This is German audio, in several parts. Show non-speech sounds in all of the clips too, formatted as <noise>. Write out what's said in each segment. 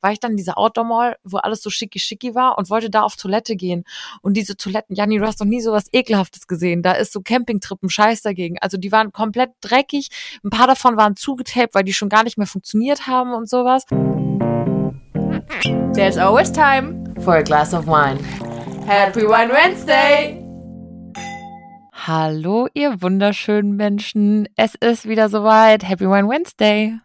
war ich dann in dieser Outdoor-Mall, wo alles so schicki-schicki war und wollte da auf Toilette gehen. Und diese Toiletten, Janni, du hast doch nie so was Ekelhaftes gesehen. Da ist so Campingtrippen, Scheiß dagegen. Also die waren komplett dreckig. Ein paar davon waren zugetaped, weil die schon gar nicht mehr funktioniert haben und sowas. There's always time for a glass of wine. Happy Wine Wednesday! Hallo, ihr wunderschönen Menschen. Es ist wieder soweit. Happy Wine Wednesday.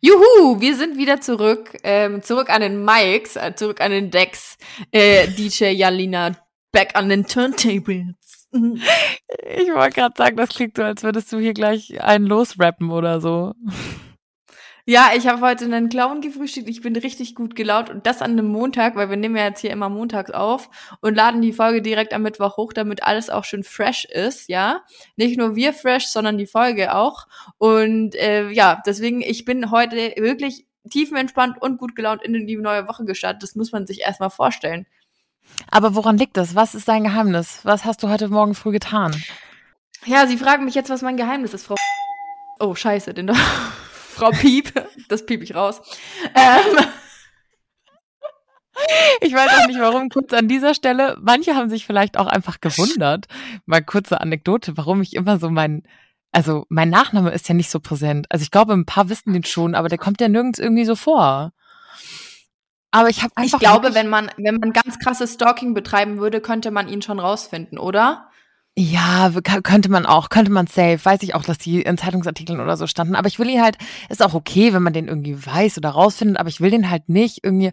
Juhu, wir sind wieder zurück. Ähm, zurück an den Mics, äh, zurück an den Decks. Äh, DJ Jalina, back an den Turntables. Ich wollte gerade sagen, das klingt so, als würdest du hier gleich einen losrappen oder so. Ja, ich habe heute einen Clown gefrühstückt. Ich bin richtig gut gelaunt und das an einem Montag, weil wir nehmen ja jetzt hier immer montags auf und laden die Folge direkt am Mittwoch hoch, damit alles auch schön fresh ist, ja. Nicht nur wir fresh, sondern die Folge auch. Und äh, ja, deswegen, ich bin heute wirklich tiefenentspannt und gut gelaunt in die neue Woche gestartet. Das muss man sich erstmal vorstellen. Aber woran liegt das? Was ist dein Geheimnis? Was hast du heute Morgen früh getan? Ja, Sie fragen mich jetzt, was mein Geheimnis ist, Frau. Oh, scheiße, den Frau Piep. Das piep ich raus. Ähm. Ich weiß auch nicht, warum kurz an dieser Stelle. Manche haben sich vielleicht auch einfach gewundert. Mal kurze Anekdote, warum ich immer so mein, also mein Nachname ist ja nicht so präsent. Also ich glaube, ein paar wissen den schon, aber der kommt ja nirgends irgendwie so vor. Aber ich habe einfach. Ich glaube, wenn man, wenn man ganz krasses Stalking betreiben würde, könnte man ihn schon rausfinden, oder? Ja, könnte man auch, könnte man safe. Weiß ich auch, dass die in Zeitungsartikeln oder so standen. Aber ich will ihn halt, ist auch okay, wenn man den irgendwie weiß oder rausfindet, aber ich will den halt nicht irgendwie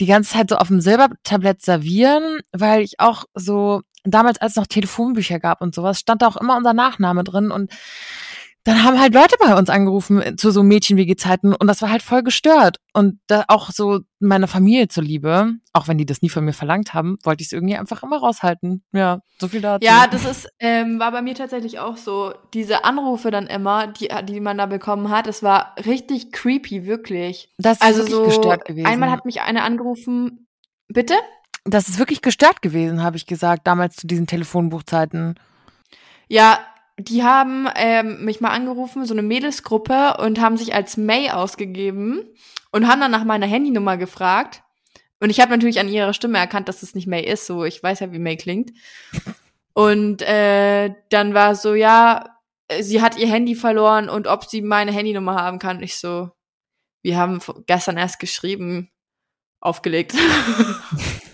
die ganze Zeit so auf dem Silbertablett servieren, weil ich auch so, damals als es noch Telefonbücher gab und sowas, stand da auch immer unser Nachname drin und dann haben halt Leute bei uns angerufen zu so Mädchen-WG-Zeiten und das war halt voll gestört. Und da auch so meiner Familie zuliebe, auch wenn die das nie von mir verlangt haben, wollte ich es irgendwie einfach immer raushalten. Ja, so viel dazu. Ja, das ist, ähm, war bei mir tatsächlich auch so. Diese Anrufe dann immer, die, die man da bekommen hat, das war richtig creepy, wirklich. Das ist also so, gestört gewesen. Einmal hat mich eine angerufen, bitte? Das ist wirklich gestört gewesen, habe ich gesagt, damals zu diesen Telefonbuchzeiten. Ja, die haben ähm, mich mal angerufen, so eine Mädelsgruppe, und haben sich als May ausgegeben und haben dann nach meiner Handynummer gefragt. Und ich habe natürlich an ihrer Stimme erkannt, dass es nicht May ist. So, ich weiß ja, wie May klingt. Und äh, dann war so, ja, sie hat ihr Handy verloren und ob sie meine Handynummer haben kann. Ich so, wir haben gestern erst geschrieben, aufgelegt. <laughs> <laughs>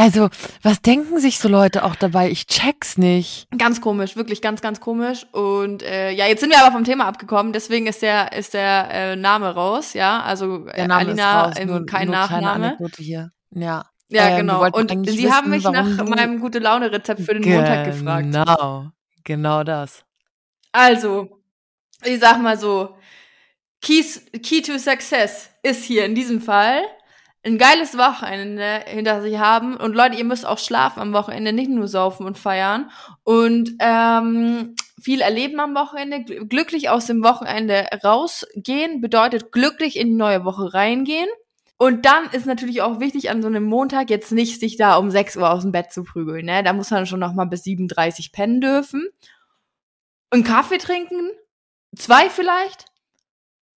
Also, was denken sich so Leute auch dabei? Ich check's nicht. Ganz komisch, wirklich ganz, ganz komisch. Und äh, ja, jetzt sind wir aber vom Thema abgekommen, deswegen ist der, ist der äh, Name raus, ja. Also der Name Alina, raus. Nur, kein nur Nachname. hier. Ja. Ja, ähm, genau. Und Sie wissen, haben mich nach meinem gute Laune-Rezept für den genau, Montag gefragt. Genau, genau das. Also, ich sag mal so, Keys, Key to Success ist hier in diesem Fall ein geiles Wochenende hinter sich haben. Und Leute, ihr müsst auch schlafen am Wochenende, nicht nur saufen und feiern. Und ähm, viel erleben am Wochenende. Glücklich aus dem Wochenende rausgehen bedeutet glücklich in die neue Woche reingehen. Und dann ist natürlich auch wichtig an so einem Montag jetzt nicht sich da um 6 Uhr aus dem Bett zu prügeln. Ne? Da muss man schon noch mal bis 37 pennen dürfen. Einen Kaffee trinken, zwei vielleicht.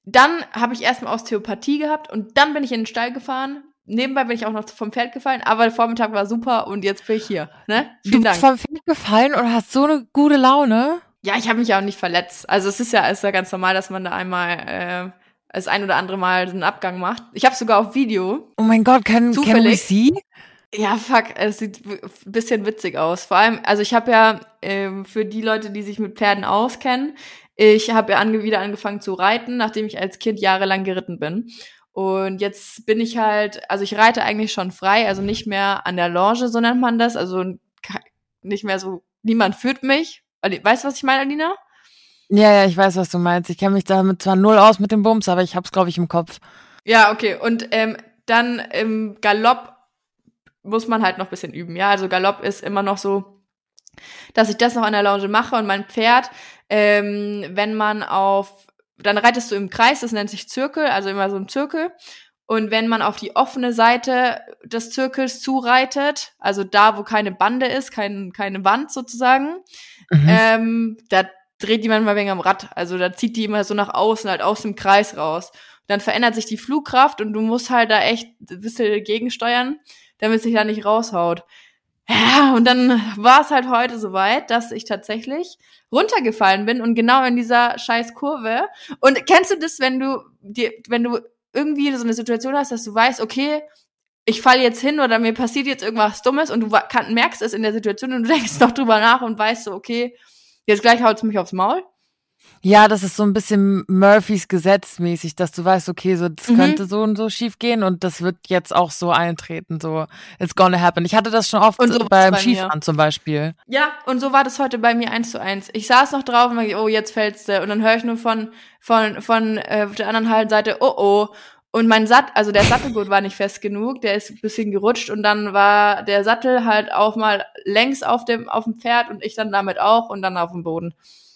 Dann habe ich erstmal Osteopathie gehabt und dann bin ich in den Stall gefahren. Nebenbei bin ich auch noch vom Pferd gefallen, aber der Vormittag war super und jetzt bin ich hier. Ne? Vielen du bist Dank. vom Pferd gefallen und hast so eine gute Laune. Ja, ich habe mich ja auch nicht verletzt. Also es ist ja, ist ja ganz normal, dass man da einmal äh, das ein oder andere Mal einen Abgang macht. Ich habe sogar auf Video. Oh mein Gott, können wir sie? Ja, fuck, es sieht ein bisschen witzig aus. Vor allem, also ich habe ja ähm, für die Leute, die sich mit Pferden auskennen, ich habe ja ange wieder angefangen zu reiten, nachdem ich als Kind jahrelang geritten bin. Und jetzt bin ich halt, also ich reite eigentlich schon frei, also nicht mehr an der Longe, so nennt man das. Also nicht mehr so, niemand führt mich. Weißt du, was ich meine, Alina? Ja, ja, ich weiß, was du meinst. Ich kenne mich damit zwar null aus mit dem Bums, aber ich hab's, glaube ich, im Kopf. Ja, okay. Und ähm, dann im Galopp muss man halt noch bisschen üben. Ja, also Galopp ist immer noch so, dass ich das noch an der Lounge mache und mein Pferd ähm, wenn man auf, dann reitest du im Kreis, das nennt sich Zirkel, also immer so ein Zirkel. Und wenn man auf die offene Seite des Zirkels zureitet, also da, wo keine Bande ist, kein, keine Wand sozusagen, mhm. ähm, da dreht die manchmal wegen am Rad. Also da zieht die immer so nach außen, halt aus dem Kreis raus. Dann verändert sich die Flugkraft und du musst halt da echt ein bisschen gegensteuern, damit es sich da nicht raushaut. Ja, und dann war es halt heute soweit, dass ich tatsächlich runtergefallen bin und genau in dieser scheiß Kurve. Und kennst du das, wenn du dir, wenn du irgendwie so eine Situation hast, dass du weißt, okay, ich falle jetzt hin oder mir passiert jetzt irgendwas Dummes und du merkst es in der Situation und du <laughs> denkst noch drüber nach und weißt so, okay, jetzt gleich haut's mich aufs Maul. Ja, das ist so ein bisschen Murphys Gesetz mäßig, dass du weißt, okay, so das mhm. könnte so und so schief gehen und das wird jetzt auch so eintreten, so it's gonna happen. Ich hatte das schon oft so beim bei Skifahren mir. zum Beispiel. Ja, und so war das heute bei mir eins zu eins. Ich saß noch drauf und war, oh, jetzt fällst du und dann höre ich nur von von von äh, der anderen Hallenseite, oh oh. Und mein Satt, also der Sattelgurt war nicht fest genug, der ist ein bisschen gerutscht und dann war der Sattel halt auch mal längs auf dem auf dem Pferd und ich dann damit auch und dann auf dem Boden.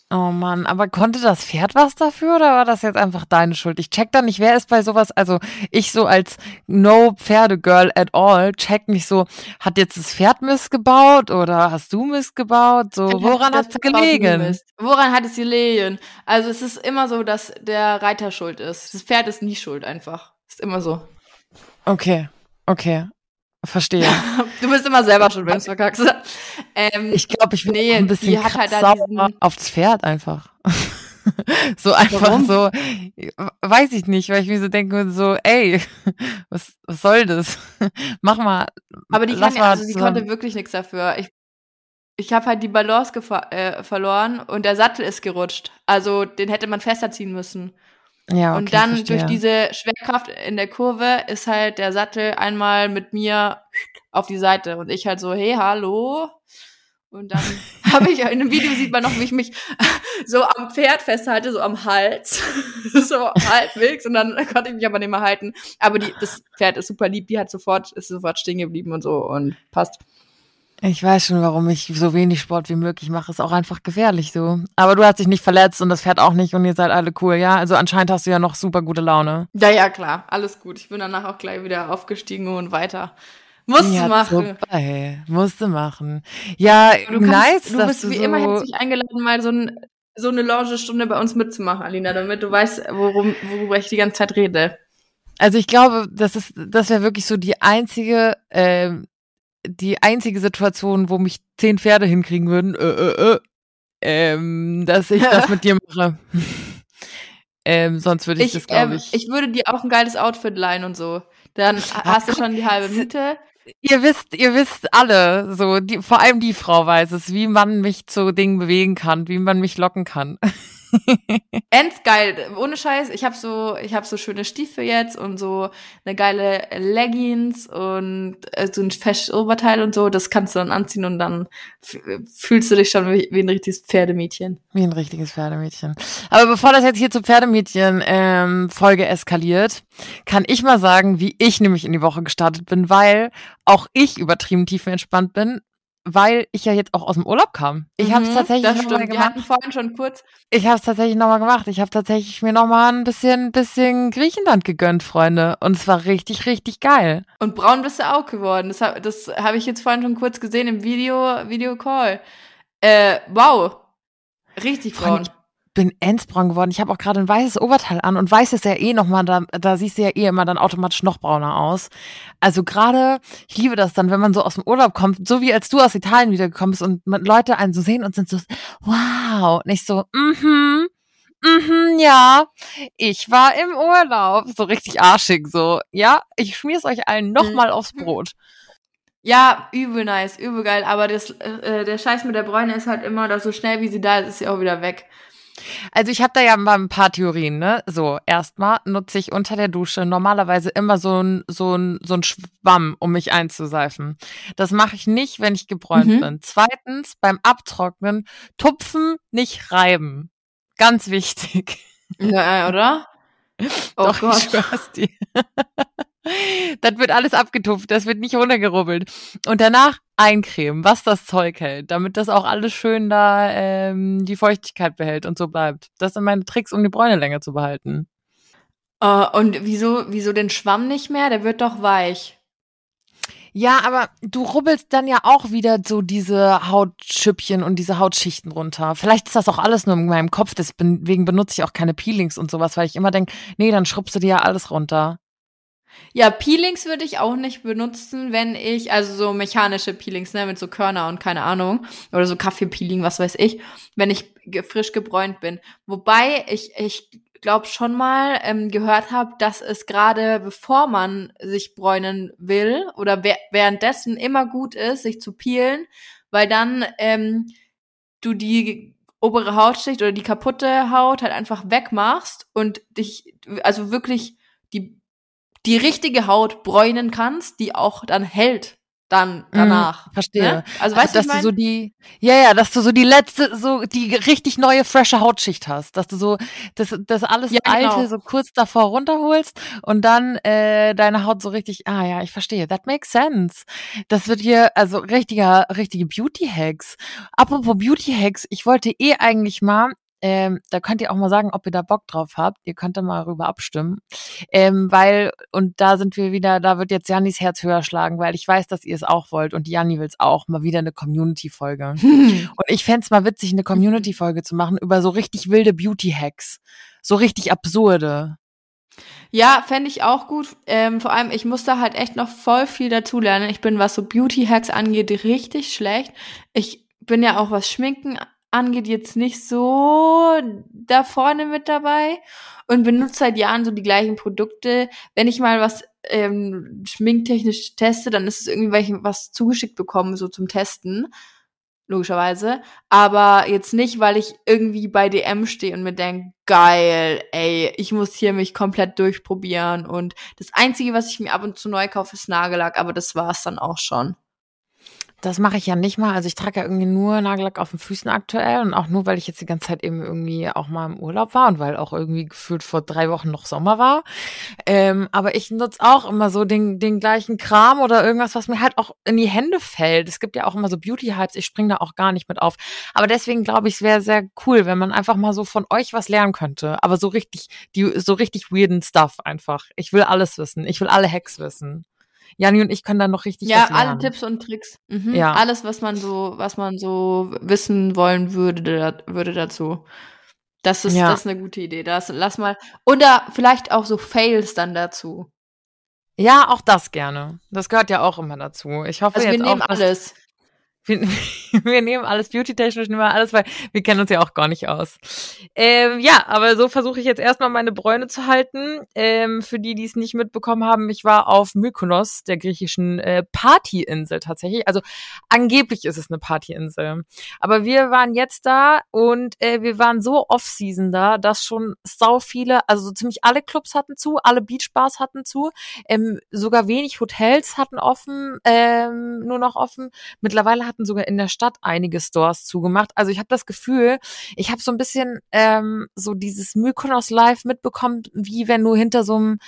Oh Mann, aber konnte das Pferd was dafür oder war das jetzt einfach deine Schuld? Ich check da nicht, wer ist bei sowas, also ich so als No Pferdegirl at all, check nicht so, hat jetzt das Pferd missgebaut oder hast du missgebaut? So, woran hat es gelegen? Woran hat es gelegen? Also es ist immer so, dass der Reiter schuld ist. Das Pferd ist nie schuld einfach. Ist immer so. Okay, okay. Verstehe. <laughs> du bist immer selber schon, wenn du es verkackst. Ähm, ich glaube, ich bin nee, ein bisschen hat halt sauer aufs Pferd einfach. <laughs> so einfach Warum? so, weiß ich nicht, weil ich mir so denke, so, ey, <laughs> was, was soll das? Mach mal. Aber die, kann, also die konnte wirklich nichts dafür. Ich, ich habe halt die Balance äh, verloren und der Sattel ist gerutscht. Also den hätte man fester ziehen müssen. Ja, okay, und dann durch diese Schwerkraft in der Kurve ist halt der Sattel einmal mit mir auf die Seite und ich halt so, hey, hallo. Und dann <laughs> habe ich in einem Video sieht man noch, wie ich mich <laughs> so am Pferd festhalte, so am Hals, <laughs> so halbwegs und dann konnte ich mich aber nicht mehr halten. Aber die, das Pferd ist super lieb, die hat sofort ist sofort stehen geblieben und so und passt. Ich weiß schon, warum ich so wenig Sport wie möglich mache. Ist auch einfach gefährlich so. Aber du hast dich nicht verletzt und das fährt auch nicht und ihr seid alle cool, ja? Also anscheinend hast du ja noch super gute Laune. Ja, ja, klar. Alles gut. Ich bin danach auch gleich wieder aufgestiegen und weiter. Musst ja, machen. Super, hey. Musste machen. Ja, du kannst, nice. Du bist wie so immer herzlich eingeladen, mal so, ein, so eine Lounge-Stunde bei uns mitzumachen, Alina, damit du weißt, worum, worüber ich die ganze Zeit rede. Also ich glaube, das ist, das wäre wirklich so die einzige ähm, die einzige Situation, wo mich zehn Pferde hinkriegen würden, äh, äh, äh, ähm, dass ich das <laughs> mit dir mache. ähm, sonst würde ich, ich, das, glaube ähm, ich. ich würde dir auch ein geiles Outfit leihen und so. Dann hast du schon die halbe Miete. Ihr wisst, ihr wisst alle, so, die, vor allem die Frau weiß es, wie man mich zu Dingen bewegen kann, wie man mich locken kann. <laughs> <laughs> Ends geil, ohne Scheiß. Ich habe so, ich habe so schöne Stiefel jetzt und so eine geile Leggings und äh, so ein festes Oberteil und so. Das kannst du dann anziehen und dann fühlst du dich schon wie, wie, ein richtiges Pferdemädchen. Wie ein richtiges Pferdemädchen. Aber bevor das jetzt hier zu Pferdemädchen ähm, Folge eskaliert, kann ich mal sagen, wie ich nämlich in die Woche gestartet bin, weil auch ich übertrieben tiefenentspannt bin weil ich ja jetzt auch aus dem Urlaub kam. Ich mhm, habe es tatsächlich das stimmt. Wir hatten vorhin schon kurz. Ich habe es tatsächlich nochmal gemacht. Ich habe tatsächlich mir nochmal ein bisschen, bisschen Griechenland gegönnt, Freunde. Und es war richtig, richtig geil. Und braun bist du auch geworden. Das habe das hab ich jetzt vorhin schon kurz gesehen im Video, Video Call. Äh, wow. Richtig braun. Freund, bin endsbraun geworden. Ich habe auch gerade ein weißes Oberteil an und weiß ist ja eh nochmal, da, da siehst du ja eh immer dann automatisch noch brauner aus. Also gerade, ich liebe das dann, wenn man so aus dem Urlaub kommt, so wie als du aus Italien wiedergekommen bist und Leute einen so sehen und sind so, wow, nicht so, mhm, mhm, ja, ich war im Urlaub. So richtig arschig, so, ja, ich schmier's euch allen nochmal mhm. aufs Brot. Ja, übel nice, übel geil. Aber das, äh, der Scheiß mit der Bräune ist halt immer, dass so schnell wie sie da ist, ist sie auch wieder weg. Also ich habe da ja mal ein paar Theorien, ne? So, erstmal nutze ich unter der Dusche normalerweise immer so ein, so ein, so ein Schwamm, um mich einzuseifen. Das mache ich nicht, wenn ich gebräunt mhm. bin. Zweitens, beim Abtrocknen, tupfen, nicht reiben. Ganz wichtig. Ja, oder? <laughs> Oh Doch, Gott. ich schwör's dir. Das wird alles abgetupft, das wird nicht runtergerubbelt. Und danach eincremen, was das Zeug hält, damit das auch alles schön da ähm, die Feuchtigkeit behält und so bleibt. Das sind meine Tricks, um die Bräune länger zu behalten. Uh, und wieso, wieso den Schwamm nicht mehr? Der wird doch weich. Ja, aber du rubbelst dann ja auch wieder so diese Hautschüppchen und diese Hautschichten runter. Vielleicht ist das auch alles nur in meinem Kopf, deswegen benutze ich auch keine Peelings und sowas, weil ich immer denke, nee, dann schrubbst du dir ja alles runter. Ja, Peelings würde ich auch nicht benutzen, wenn ich, also so mechanische Peelings, ne, mit so Körner und keine Ahnung, oder so Kaffeepeeling, was weiß ich, wenn ich frisch gebräunt bin. Wobei ich, ich glaube schon mal ähm, gehört habe, dass es gerade bevor man sich bräunen will oder währenddessen immer gut ist, sich zu peelen, weil dann ähm, du die obere Hautschicht oder die kaputte Haut halt einfach wegmachst und dich, also wirklich die die richtige Haut bräunen kannst, die auch dann hält dann danach. Mm, verstehe. Ne? Also, also weißt du, dass du so die, ja, ja, dass du so die letzte, so die richtig neue, frische Hautschicht hast, dass du so das, das alles ja, genau. alte so kurz davor runterholst und dann äh, deine Haut so richtig, ah ja, ich verstehe, that makes sense. Das wird hier, also richtiger, richtige Beauty-Hacks. Apropos Beauty-Hacks, ich wollte eh eigentlich mal ähm, da könnt ihr auch mal sagen, ob ihr da Bock drauf habt. Ihr könnt da mal rüber abstimmen. Ähm, weil, und da sind wir wieder, da wird jetzt Jannis Herz höher schlagen, weil ich weiß, dass ihr es auch wollt und Janni will es auch, mal wieder eine Community-Folge. <laughs> und ich fände mal witzig, eine Community-Folge zu machen über so richtig wilde Beauty-Hacks. So richtig absurde. Ja, fände ich auch gut. Ähm, vor allem, ich muss da halt echt noch voll viel dazulernen. Ich bin, was so Beauty-Hacks angeht, richtig schlecht. Ich bin ja auch, was Schminken angeht, jetzt nicht so da vorne mit dabei und benutze seit Jahren so die gleichen Produkte. Wenn ich mal was ähm, schminktechnisch teste, dann ist es irgendwie, weil ich was zugeschickt bekomme, so zum Testen. Logischerweise. Aber jetzt nicht, weil ich irgendwie bei DM stehe und mir denke, geil, ey, ich muss hier mich komplett durchprobieren. Und das Einzige, was ich mir ab und zu neu kaufe, ist Nagellack, aber das war's dann auch schon. Das mache ich ja nicht mal. Also ich trage ja irgendwie nur Nagellack auf den Füßen aktuell und auch nur, weil ich jetzt die ganze Zeit eben irgendwie auch mal im Urlaub war und weil auch irgendwie gefühlt vor drei Wochen noch Sommer war. Ähm, aber ich nutze auch immer so den, den gleichen Kram oder irgendwas, was mir halt auch in die Hände fällt. Es gibt ja auch immer so Beauty-Hypes. Ich springe da auch gar nicht mit auf. Aber deswegen glaube ich, es wäre sehr cool, wenn man einfach mal so von euch was lernen könnte. Aber so richtig, die, so richtig weirden Stuff einfach. Ich will alles wissen. Ich will alle Hacks wissen. Jani und ich können dann noch richtig Ja, alle Tipps und Tricks. Mhm. Ja. Alles, was man so, was man so wissen wollen würde, würde dazu. Das ist, ja. das ist eine gute Idee. Das, lass mal. Oder vielleicht auch so Fails dann dazu. Ja, auch das gerne. Das gehört ja auch immer dazu. Ich hoffe also jetzt wir nehmen auch, alles. Wir, <laughs> wir nehmen alles beauty-technisch, nehmen wir alles, weil wir kennen uns ja auch gar nicht aus. Ähm, ja, aber so versuche ich jetzt erstmal meine Bräune zu halten. Ähm, für die, die es nicht mitbekommen haben, ich war auf Mykonos, der griechischen äh, Partyinsel tatsächlich. Also angeblich ist es eine Partyinsel. Aber wir waren jetzt da und äh, wir waren so off-season da, dass schon sau viele, also so ziemlich alle Clubs hatten zu, alle Beachbars hatten zu, ähm, sogar wenig Hotels hatten offen, ähm, nur noch offen. Mittlerweile hat hatten sogar in der Stadt einige Stores zugemacht. Also ich habe das Gefühl, ich habe so ein bisschen ähm, so dieses Mykonos Live mitbekommen, wie wenn du hinter so einem,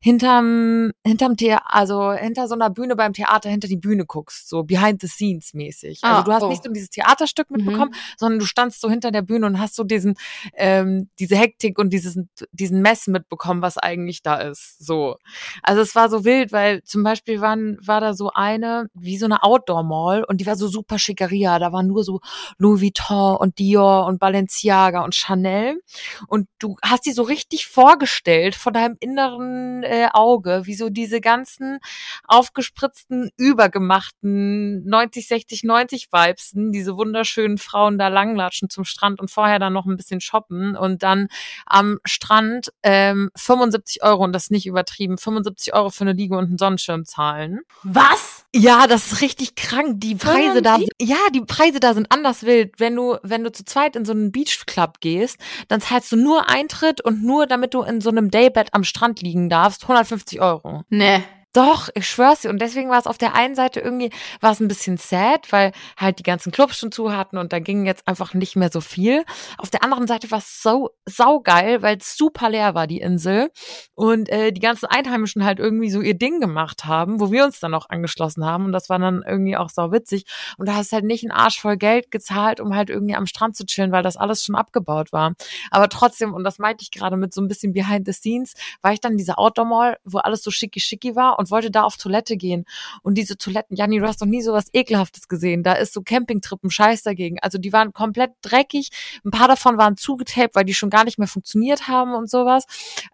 hinterm, hinterm Theater, also hinter so einer Bühne beim Theater hinter die Bühne guckst, so behind the scenes mäßig. Also ah, du hast oh. nicht so dieses Theaterstück mitbekommen, mhm. sondern du standst so hinter der Bühne und hast so diesen, ähm, diese Hektik und dieses, diesen Mess mitbekommen, was eigentlich da ist. So. Also es war so wild, weil zum Beispiel waren, war da so eine, wie so eine Outdoor-Mall und die war so super Schickeria. Da waren nur so Louis Vuitton und Dior und Balenciaga und Chanel. Und du hast die so richtig vorgestellt von deinem inneren äh, Auge, wie so diese ganzen aufgespritzten, übergemachten 90, 60, 90 Vibes, diese wunderschönen Frauen da langlatschen zum Strand und vorher dann noch ein bisschen shoppen und dann am Strand ähm, 75 Euro, und das ist nicht übertrieben, 75 Euro für eine Liege und einen Sonnenschirm zahlen. Was? Ja, das ist richtig krank. Die Preise da, ja, die Preise da sind anders wild. Wenn du, wenn du zu zweit in so einen Beachclub gehst, dann zahlst du nur Eintritt und nur damit du in so einem Daybed am Strand liegen darfst, 150 Euro. Nee. Doch, ich schwör's dir. Und deswegen war es auf der einen Seite irgendwie, war es ein bisschen sad, weil halt die ganzen Clubs schon zu hatten und da ging jetzt einfach nicht mehr so viel. Auf der anderen Seite war es so saugeil, weil es super leer war, die Insel. Und äh, die ganzen Einheimischen halt irgendwie so ihr Ding gemacht haben, wo wir uns dann auch angeschlossen haben. Und das war dann irgendwie auch sau witzig. Und da hast halt nicht einen Arsch voll Geld gezahlt, um halt irgendwie am Strand zu chillen, weil das alles schon abgebaut war. Aber trotzdem, und das meinte ich gerade mit so ein bisschen behind the scenes, war ich dann in dieser Outdoor Mall, wo alles so schicki schicki war und und wollte da auf Toilette gehen. Und diese Toiletten, Janni, du hast doch nie sowas Ekelhaftes gesehen. Da ist so Campingtrippen Scheiß dagegen. Also die waren komplett dreckig. Ein paar davon waren zugetaped, weil die schon gar nicht mehr funktioniert haben und sowas.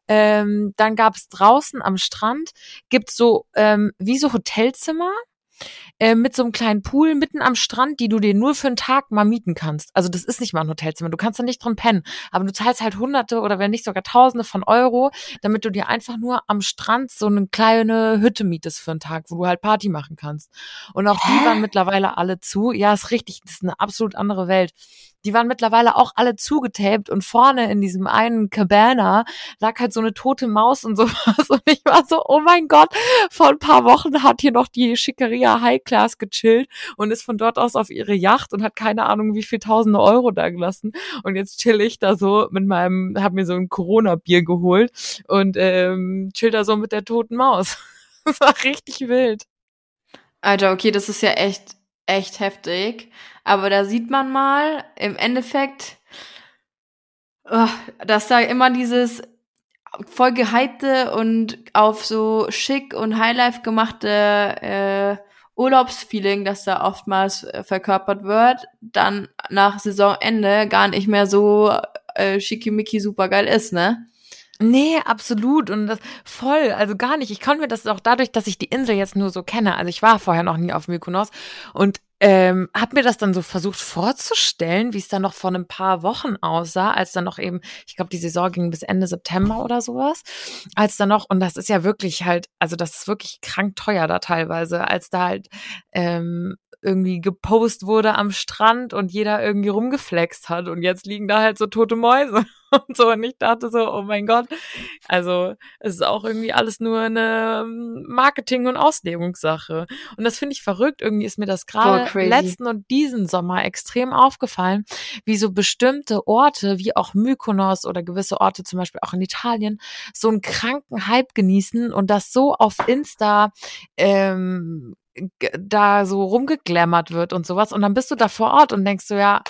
Ähm, dann gab es draußen am Strand, gibt's so ähm, wie so Hotelzimmer äh, mit so einem kleinen Pool mitten am Strand, die du dir nur für einen Tag mal mieten kannst. Also das ist nicht mal ein Hotelzimmer, du kannst da nicht drin pennen, aber du zahlst halt Hunderte oder wenn nicht sogar Tausende von Euro, damit du dir einfach nur am Strand so eine kleine Hütte mietest für einen Tag, wo du halt Party machen kannst. Und auch die waren mittlerweile alle zu. Ja, ist richtig, das ist eine absolut andere Welt die waren mittlerweile auch alle zugetaped und vorne in diesem einen Cabana lag halt so eine tote Maus und <laughs> sowas und ich war so, oh mein Gott, vor ein paar Wochen hat hier noch die Schickeria High Class gechillt und ist von dort aus auf ihre Yacht und hat keine Ahnung, wie viel tausende Euro da gelassen und jetzt chill ich da so mit meinem, hab mir so ein Corona-Bier geholt und ähm, chill da so mit der toten Maus. das <laughs> war richtig wild. Alter, okay, das ist ja echt, echt heftig. Aber da sieht man mal im Endeffekt, oh, dass da immer dieses voll gehypte und auf so schick und Highlife gemachte äh, Urlaubsfeeling, das da oftmals äh, verkörpert wird, dann nach Saisonende gar nicht mehr so äh, schickimicki supergeil ist, ne? Nee, absolut. Und das voll, also gar nicht. Ich konnte mir das auch dadurch, dass ich die Insel jetzt nur so kenne. Also ich war vorher noch nie auf Mykonos und ähm, habe mir das dann so versucht vorzustellen, wie es dann noch vor ein paar Wochen aussah, als dann noch eben, ich glaube, die Saison ging bis Ende September oder sowas, als dann noch, und das ist ja wirklich halt, also das ist wirklich krank teuer da teilweise, als da halt ähm, irgendwie gepost wurde am Strand und jeder irgendwie rumgeflext hat und jetzt liegen da halt so tote Mäuse <laughs> und so. Und ich dachte so, oh mein Gott, also es ist auch irgendwie alles nur eine ähm, Marketing- und Auslegungssache. Und das finde ich verrückt, irgendwie ist mir das gerade letzten und diesen Sommer extrem aufgefallen, wie so bestimmte Orte, wie auch Mykonos oder gewisse Orte zum Beispiel auch in Italien, so einen kranken Hype genießen und das so auf Insta ähm, da so rumgeglammert wird und sowas. Und dann bist du da vor Ort und denkst du, ja,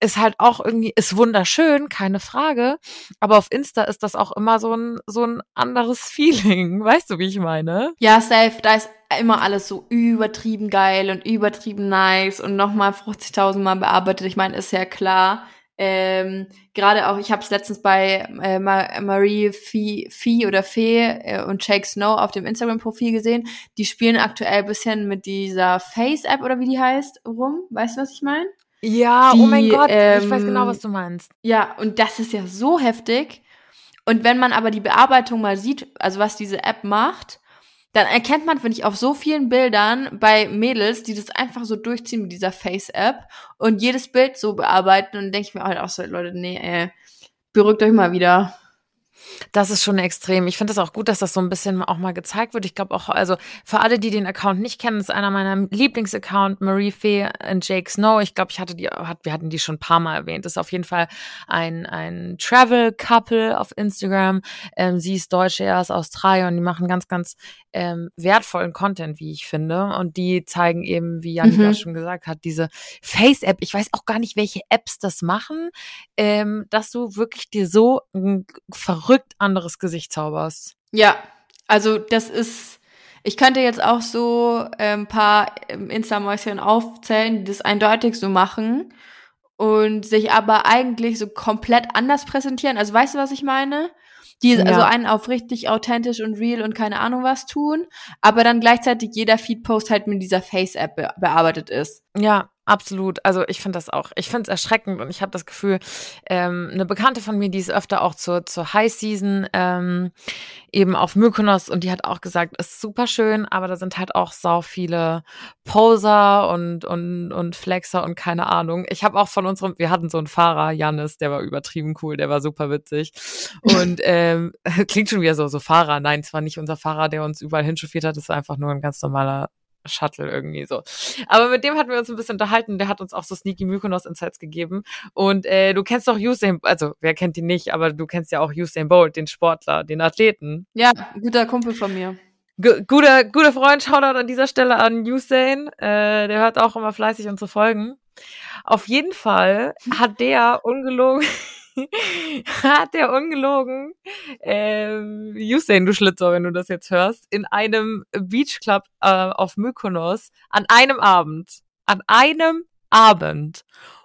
ist halt auch irgendwie, ist wunderschön, keine Frage. Aber auf Insta ist das auch immer so ein, so ein anderes <laughs> Feeling. Weißt du, wie ich meine? Ja, safe. Da ist immer alles so übertrieben geil und übertrieben nice und nochmal 50.000 Mal bearbeitet. Ich meine, ist ja klar. Ähm, Gerade auch, ich habe es letztens bei äh, Marie Fee, Fee oder Fee äh, und Jake Snow auf dem Instagram-Profil gesehen. Die spielen aktuell bisschen mit dieser Face-App oder wie die heißt rum. Weißt du, was ich meine? Ja, die, oh mein Gott, ähm, ich weiß genau, was du meinst. Ja, und das ist ja so heftig. Und wenn man aber die Bearbeitung mal sieht, also was diese App macht, dann erkennt man, finde ich, auf so vielen Bildern bei Mädels, die das einfach so durchziehen mit dieser Face-App und jedes Bild so bearbeiten und denke ich mir halt auch so, Leute, nee, ey, beruhigt euch mal wieder. Das ist schon extrem. Ich finde es auch gut, dass das so ein bisschen auch mal gezeigt wird. Ich glaube auch, also für alle, die den Account nicht kennen, ist einer meiner Lieblingsaccounts, Marie Fee und Jake Snow. Ich glaube, ich hatte die, wir hatten die schon ein paar Mal erwähnt. Das ist auf jeden Fall ein, ein Travel-Couple auf Instagram. Ähm, sie ist Deutsche, er ist Australier und die machen ganz, ganz ähm, wertvollen Content, wie ich finde. Und die zeigen eben, wie Jan mhm. schon gesagt hat, diese Face-App. Ich weiß auch gar nicht, welche Apps das machen, ähm, dass du wirklich dir so ein verrückt anderes Gesicht zauberst. Ja, also das ist, ich könnte jetzt auch so ein paar ähm, Insta-Mäuschen aufzählen, die das eindeutig so machen und sich aber eigentlich so komplett anders präsentieren. Also weißt du, was ich meine? die ja. also einen auf richtig authentisch und real und keine Ahnung was tun, aber dann gleichzeitig jeder Feed-Post halt mit dieser Face-App be bearbeitet ist. Ja, Absolut. Also ich finde das auch. Ich finde es erschreckend und ich habe das Gefühl, ähm, eine Bekannte von mir, die ist öfter auch zur, zur High Season ähm, eben auf Mykonos und die hat auch gesagt, ist super schön, aber da sind halt auch sau viele Poser und und und Flexer und keine Ahnung. Ich habe auch von unserem, wir hatten so einen Fahrer, Janis, der war übertrieben cool, der war super witzig und <laughs> ähm, <laughs> klingt schon wieder so so Fahrer. Nein, es war nicht unser Fahrer, der uns überall hinchauffiert hat. Es war einfach nur ein ganz normaler Shuttle irgendwie so. Aber mit dem hatten wir uns ein bisschen unterhalten. Der hat uns auch so Sneaky Mykonos Insights gegeben. Und äh, du kennst doch Usain, also wer kennt ihn nicht, aber du kennst ja auch Usain Bolt, den Sportler, den Athleten. Ja, guter Kumpel von mir. G guter, guter Freund, Shoutout an dieser Stelle an Usain. Äh, der hört auch immer fleißig unsere Folgen. Auf jeden Fall hat der ungelogen <laughs> hat der ungelogen, ähm, Usain, du Schlitzer, wenn du das jetzt hörst, in einem Beachclub äh, auf Mykonos an einem Abend, an einem Abend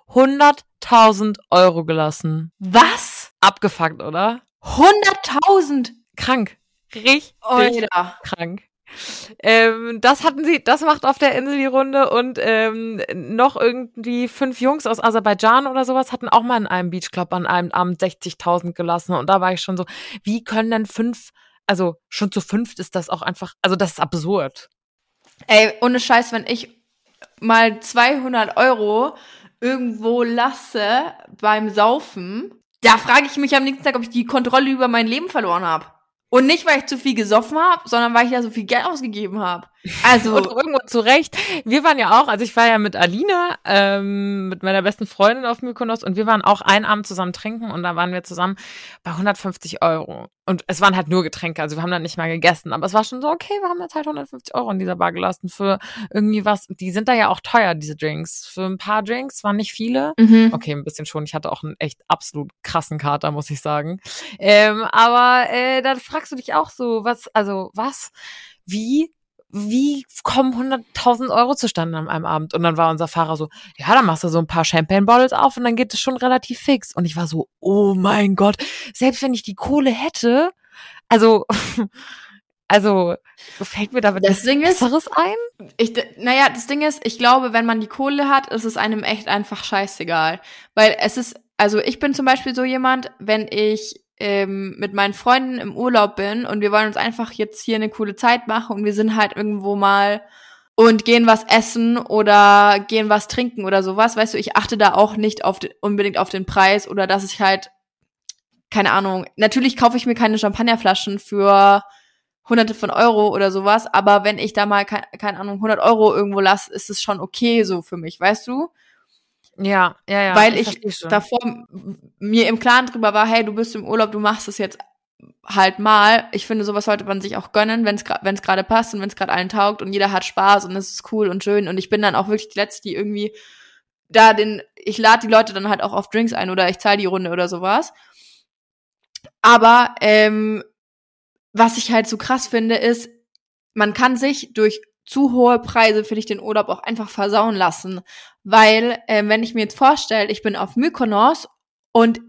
100.000 Euro gelassen. Was? Abgefuckt, oder? 100.000? Krank. Richtig Alter. krank. Ähm, das hatten sie, das macht auf der Insel die Runde und ähm, noch irgendwie fünf Jungs aus Aserbaidschan oder sowas hatten auch mal in einem Beachclub an einem Abend 60.000 gelassen und da war ich schon so, wie können denn fünf, also schon zu fünft ist das auch einfach, also das ist absurd. Ey, ohne Scheiß, wenn ich mal 200 Euro irgendwo lasse beim Saufen, da frage ich mich am nächsten Tag, ob ich die Kontrolle über mein Leben verloren habe. Und nicht, weil ich zu viel gesoffen habe, sondern weil ich da so viel Geld ausgegeben habe. Also und irgendwo zu Recht. Wir waren ja auch, also ich war ja mit Alina, ähm, mit meiner besten Freundin auf Mykonos und wir waren auch einen Abend zusammen trinken und da waren wir zusammen bei 150 Euro. Und es waren halt nur Getränke, also wir haben dann nicht mal gegessen. Aber es war schon so, okay, wir haben jetzt halt 150 Euro in dieser Bar gelassen für irgendwie was. Die sind da ja auch teuer, diese Drinks. Für ein paar Drinks waren nicht viele. Mhm. Okay, ein bisschen schon. Ich hatte auch einen echt absolut krassen Kater, muss ich sagen. Ähm, aber äh, dann fragst du dich auch so, was, also was, wie wie kommen 100.000 Euro zustande an einem Abend? Und dann war unser Fahrer so, ja, dann machst du so ein paar Champagne-Bottles auf und dann geht es schon relativ fix. Und ich war so, oh mein Gott, selbst wenn ich die Kohle hätte, also, <laughs> also, fällt mir da das Ding ist, Besseres ein? Ich, naja, das Ding ist, ich glaube, wenn man die Kohle hat, ist es einem echt einfach scheißegal. Weil es ist, also ich bin zum Beispiel so jemand, wenn ich ähm, mit meinen Freunden im Urlaub bin und wir wollen uns einfach jetzt hier eine coole Zeit machen und wir sind halt irgendwo mal und gehen was essen oder gehen was trinken oder sowas, weißt du, ich achte da auch nicht auf den, unbedingt auf den Preis oder dass ich halt keine Ahnung, natürlich kaufe ich mir keine Champagnerflaschen für hunderte von Euro oder sowas, aber wenn ich da mal, keine, Ahnung, 100 Euro irgendwo lasse, ist es schon okay so für mich, weißt du? Ja, ja, ja. Weil ich davor mir im Klaren drüber war, hey, du bist im Urlaub, du machst es jetzt halt mal. Ich finde, sowas sollte man sich auch gönnen, wenn es wenn es gerade passt und wenn es gerade allen taugt und jeder hat Spaß und es ist cool und schön und ich bin dann auch wirklich die letzte, die irgendwie da den ich lade die Leute dann halt auch auf Drinks ein oder ich zahle die Runde oder sowas. Aber ähm, was ich halt so krass finde, ist, man kann sich durch zu hohe Preise für dich den Urlaub auch einfach versauen lassen. Weil, äh, wenn ich mir jetzt vorstelle, ich bin auf Mykonos und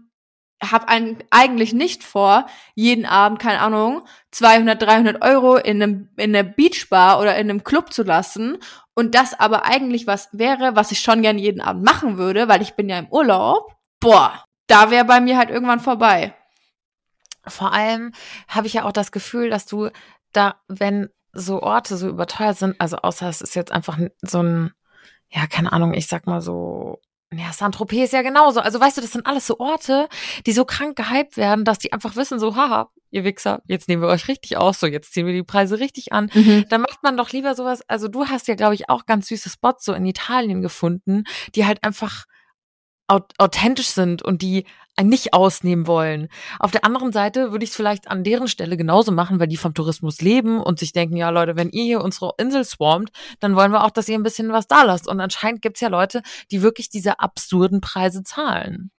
habe eigentlich nicht vor, jeden Abend, keine Ahnung, 200, 300 Euro in einem in einer Beachbar oder in einem Club zu lassen und das aber eigentlich was wäre, was ich schon gern jeden Abend machen würde, weil ich bin ja im Urlaub. Boah, da wäre bei mir halt irgendwann vorbei. Vor allem habe ich ja auch das Gefühl, dass du da, wenn so Orte so überteuert sind, also außer es ist jetzt einfach so ein, ja, keine Ahnung, ich sag mal so, ja, Saint-Tropez ist ja genauso. Also weißt du, das sind alles so Orte, die so krank gehypt werden, dass die einfach wissen, so, haha, ihr Wichser, jetzt nehmen wir euch richtig aus, so, jetzt ziehen wir die Preise richtig an. Mhm. Da macht man doch lieber sowas, also du hast ja, glaube ich, auch ganz süße Spots so in Italien gefunden, die halt einfach authentisch sind und die nicht ausnehmen wollen. Auf der anderen Seite würde ich es vielleicht an deren Stelle genauso machen, weil die vom Tourismus leben und sich denken, ja Leute, wenn ihr hier unsere Insel swarmt, dann wollen wir auch, dass ihr ein bisschen was da lasst. Und anscheinend gibt's ja Leute, die wirklich diese absurden Preise zahlen.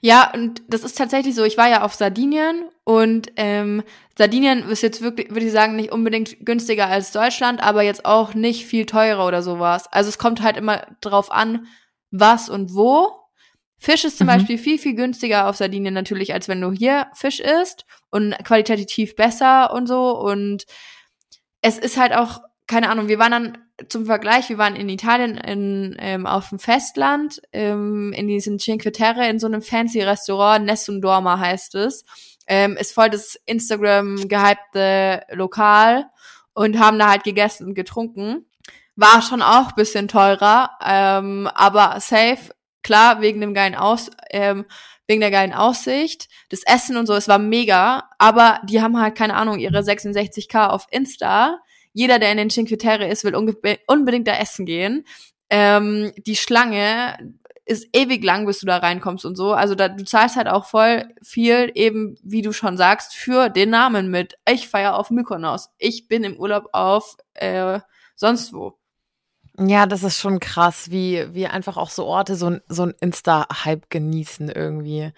Ja, und das ist tatsächlich so. Ich war ja auf Sardinien und ähm, Sardinien ist jetzt wirklich, würde ich sagen, nicht unbedingt günstiger als Deutschland, aber jetzt auch nicht viel teurer oder sowas. Also es kommt halt immer drauf an, was und wo. Fisch ist zum mhm. Beispiel viel, viel günstiger auf Sardinien natürlich, als wenn du hier Fisch isst und qualitativ besser und so. Und es ist halt auch, keine Ahnung, wir waren dann zum Vergleich, wir waren in Italien in, ähm, auf dem Festland, ähm, in diesem Cinque Terre, in so einem fancy Restaurant, Nessun Dorma heißt es. Ähm, ist voll das Instagram gehypte Lokal und haben da halt gegessen und getrunken. War schon auch bisschen teurer, ähm, aber safe Klar, wegen dem geilen Aus, ähm, wegen der geilen Aussicht, das Essen und so, es war mega, aber die haben halt, keine Ahnung, ihre 66k auf Insta. Jeder, der in den Cinque Terre ist, will unbedingt da essen gehen. Ähm, die Schlange ist ewig lang, bis du da reinkommst und so. Also da, du zahlst halt auch voll viel, eben wie du schon sagst, für den Namen mit. Ich feier auf Mykonos. Ich bin im Urlaub auf äh, sonst wo. Ja, das ist schon krass, wie, wie einfach auch so Orte so, ein- so ein Insta-Hype genießen irgendwie.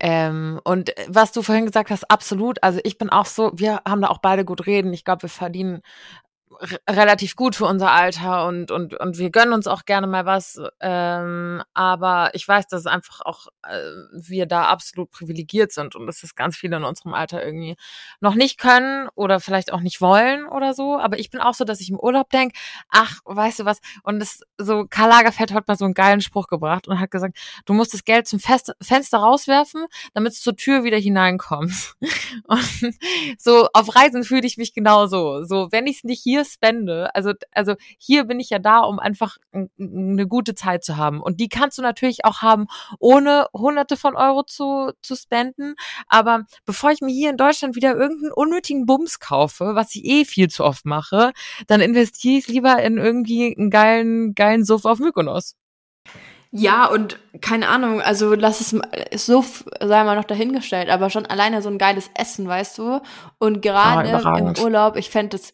Ähm, und was du vorhin gesagt hast, absolut. Also ich bin auch so, wir haben da auch beide gut reden. Ich glaube, wir verdienen relativ gut für unser Alter und, und, und wir gönnen uns auch gerne mal was. Ähm, aber ich weiß, dass einfach auch äh, wir da absolut privilegiert sind und dass das ganz viele in unserem Alter irgendwie noch nicht können oder vielleicht auch nicht wollen oder so. Aber ich bin auch so, dass ich im Urlaub denke, ach, weißt du was? Und das so, Karl Lagerfeld hat mal so einen geilen Spruch gebracht und hat gesagt, du musst das Geld zum Fest Fenster rauswerfen, damit es zur Tür wieder hineinkommt. <laughs> Und so auf Reisen fühle ich mich genauso. So, wenn ich es nicht hier spende, also, also hier bin ich ja da, um einfach eine gute Zeit zu haben. Und die kannst du natürlich auch haben, ohne hunderte von Euro zu, zu spenden. Aber bevor ich mir hier in Deutschland wieder irgendeinen unnötigen Bums kaufe, was ich eh viel zu oft mache, dann investiere ich lieber in irgendwie einen geilen, geilen Suff auf Mykonos. Ja, und keine Ahnung, also lass es so sei mal noch dahingestellt, aber schon alleine so ein geiles Essen, weißt du? Und gerade im überragend. Urlaub, ich fände es,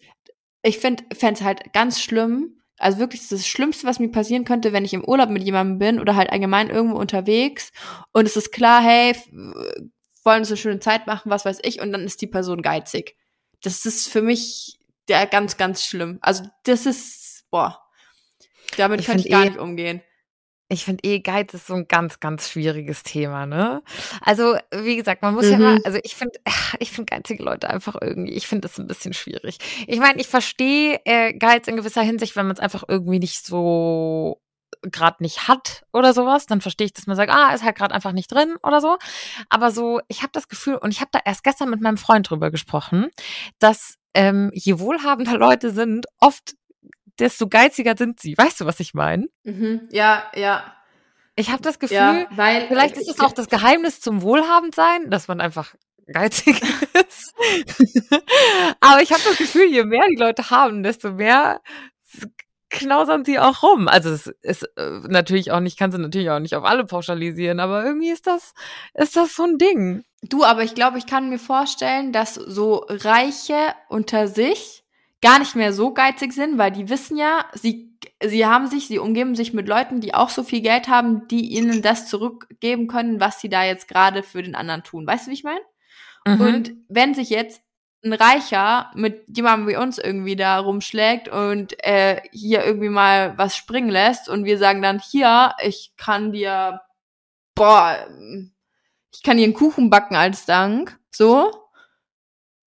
ich fände es halt ganz schlimm. Also wirklich das Schlimmste, was mir passieren könnte, wenn ich im Urlaub mit jemandem bin oder halt allgemein irgendwo unterwegs und es ist klar, hey, wollen uns eine schöne Zeit machen, was weiß ich, und dann ist die Person geizig. Das ist für mich der ganz, ganz schlimm. Also das ist, boah, damit Ich könnte find ich gar eh- nicht umgehen. Ich finde eh, Geiz ist so ein ganz, ganz schwieriges Thema, ne? Also, wie gesagt, man muss ja Mhm. immer, also ich finde, <laughs> ich finde geizige Leute einfach irgendwie, ich finde das ein bisschen schwierig. Ich meine, ich verstehe äh, Geiz in gewisser Hinsicht, wenn man es einfach irgendwie nicht so gerade nicht hat oder sowas, dann verstehe ich, dass man sagt, ah, ist halt gerade einfach nicht drin oder so. Aber so, ich habe das Gefühl, und ich habe da erst gestern mit meinem Freund drüber gesprochen, dass ähm, je wohlhabender Leute sind, oft desto geiziger sind sie. Weißt du, was ich meine? Mhm. Ja, ja. Ich habe das Gefühl, Ja, weil vielleicht ist es auch das Geheimnis zum Wohlhabendsein, dass man einfach geizig <laughs> ist. Aber ich habe das Gefühl, je mehr die Leute haben, desto mehr knausern sie auch rum. Also es ist äh, natürlich auch nicht, kann sie natürlich auch nicht auf alle pauschalisieren, aber irgendwie ist das, ist das so ein Ding. Du, aber ich glaube, ich kann mir vorstellen, dass so Reiche unter sich gar nicht mehr so geizig sind, weil die wissen ja, sie, sie haben sich, sie umgeben sich mit Leuten, die auch so viel Geld haben, die ihnen das zurückgeben können, was sie da jetzt gerade für den anderen tun. Weißt du, wie ich meine? Mhm. Und wenn sich jetzt ein Reicher mit jemandem wie uns irgendwie da rumschlägt und äh, hier irgendwie mal was springen lässt und wir sagen dann, hier, ich kann dir, boah, ich kann dir einen Kuchen backen als Dank, so,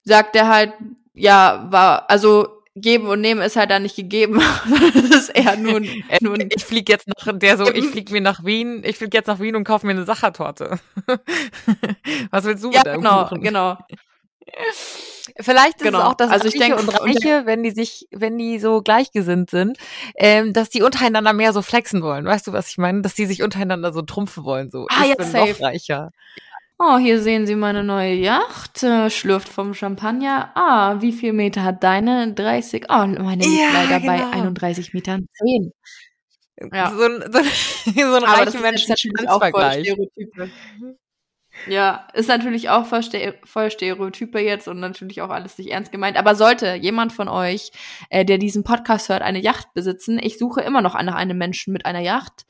sagt er halt, ja, war, also geben und nehmen ist halt dann nicht gegeben. <laughs> das ist eher nur, ein- <laughs> nur ein, ich fliege jetzt nach der so, ich fliege mir nach Wien, ich fliege jetzt nach Wien und kaufe mir eine Sachertorte. <laughs> Was willst du ja, mit deinem genau, Kuchen? genau. Vielleicht ist Genau. es auch das Also ich denke, und Reiche, wenn die sich, wenn die so gleichgesinnt sind, ähm, dass die untereinander mehr so flexen wollen. Weißt du, was ich meine? Dass die sich untereinander so trumpfen wollen. So, Ah, ich ja, bin safe. noch reicher. Oh, hier sehen Sie meine neue Yacht, äh, schlürft vom Champagner. Ah, wie viel Meter hat deine? 30. Oh, meine liegt Ja, leider bei genau. 31 Metern 10. Ja. So ein, so <laughs> so ein reichen das ist Menschen auch voll. Stereotype. Ja, ist natürlich auch voll, voll Stereotype jetzt und natürlich auch alles nicht ernst gemeint. Aber sollte jemand von euch, äh, der diesen Podcast hört, eine Yacht besitzen, ich suche immer noch nach einem Menschen mit einer Yacht.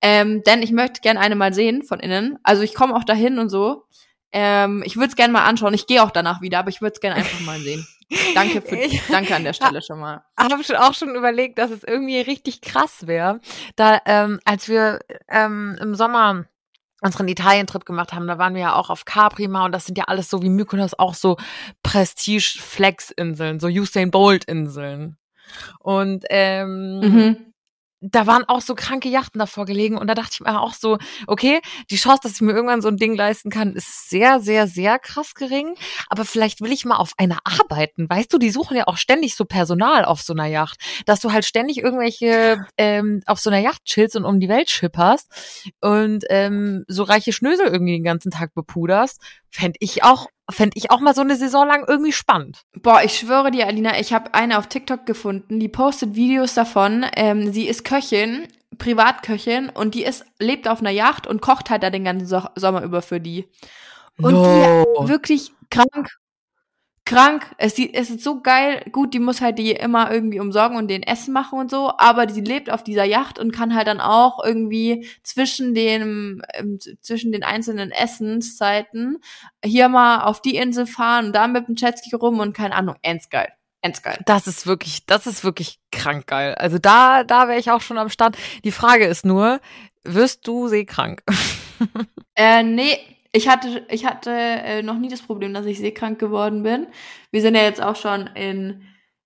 Ähm, denn ich möchte gerne eine mal sehen von innen. Also ich komme auch dahin und so. Ähm, ich würde es gerne mal anschauen. Ich gehe auch danach wieder, aber ich würde es gerne einfach mal sehen. Danke für, <laughs> Ich- danke an der Stelle schon mal. <laughs> habe schon auch schon überlegt, dass es irgendwie richtig krass wäre, da ähm, als wir ähm, im Sommer unseren Italien-Trip gemacht haben, da waren wir ja auch auf Capri mal und das sind ja alles so wie Mykonos auch so Prestige-Flex-Inseln, so Usain Bolt-Inseln. Und ähm, Mhm. Da waren auch so kranke Yachten davor gelegen und da dachte ich mir auch so, okay, die Chance, dass ich mir irgendwann so ein Ding leisten kann, ist sehr, sehr, sehr krass gering. Aber vielleicht will ich mal auf einer arbeiten. Weißt du, die suchen ja auch ständig so Personal auf so einer Yacht, dass du halt ständig irgendwelche ähm, auf so einer Yacht chillst und um die Welt schipperst und ähm, so reiche Schnösel irgendwie den ganzen Tag bepuderst. Fände ich auch, fänd ich auch mal so eine Saison lang irgendwie spannend. Boah, ich schwöre dir, Alina, ich habe eine auf TikTok gefunden, die postet Videos davon. Ähm, sie ist Köchin, Privatköchin und die ist lebt auf einer Yacht und kocht halt da den ganzen so Sommer über für die. Und die wirklich krank, krank. Es, die, es ist so geil. Gut, die muss halt die immer irgendwie umsorgen und den Essen machen und so, aber die lebt auf dieser Yacht und kann halt dann auch irgendwie zwischen den, ähm, zwischen den einzelnen Essenszeiten hier mal auf die Insel fahren und da mit dem Jetski rum und keine Ahnung, ends geil. Ends geil. Das ist wirklich, das ist wirklich krank geil. Also da, da wäre ich auch schon am Start. Die Frage ist nur, wirst du seekrank? <laughs> äh, nee, ich hatte, ich hatte äh, noch nie das Problem, dass ich seekrank geworden bin. Wir sind ja jetzt auch schon in,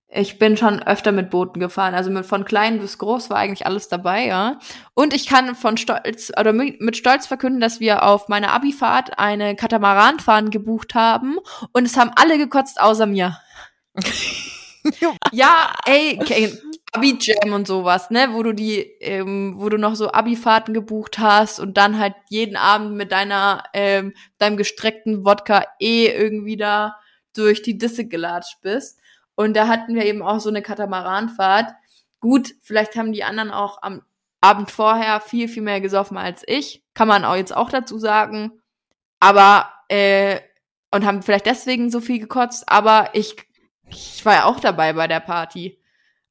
ich bin schon öfter mit Booten gefahren. Also mit von klein bis groß war eigentlich alles dabei, ja. Und ich kann von Stolz oder mit Stolz verkünden, dass wir auf meiner Abifahrt eine Katamaranfahren gebucht haben und es haben alle gekotzt außer mir. <laughs> ja, ey, Abi-Jam und sowas, ne, wo du die, ähm, wo du noch so Abi-Fahrten gebucht hast und dann halt jeden Abend mit deiner, ähm, deinem gestreckten Wodka eh irgendwie da durch die Disse gelatscht bist. Und da hatten wir eben auch so eine Katamaranfahrt. Gut, vielleicht haben die anderen auch am Abend vorher viel, viel mehr gesoffen als ich. Kann man auch jetzt auch dazu sagen. Aber, äh, und haben vielleicht deswegen so viel gekotzt, aber ich, ich war ja auch dabei bei der Party.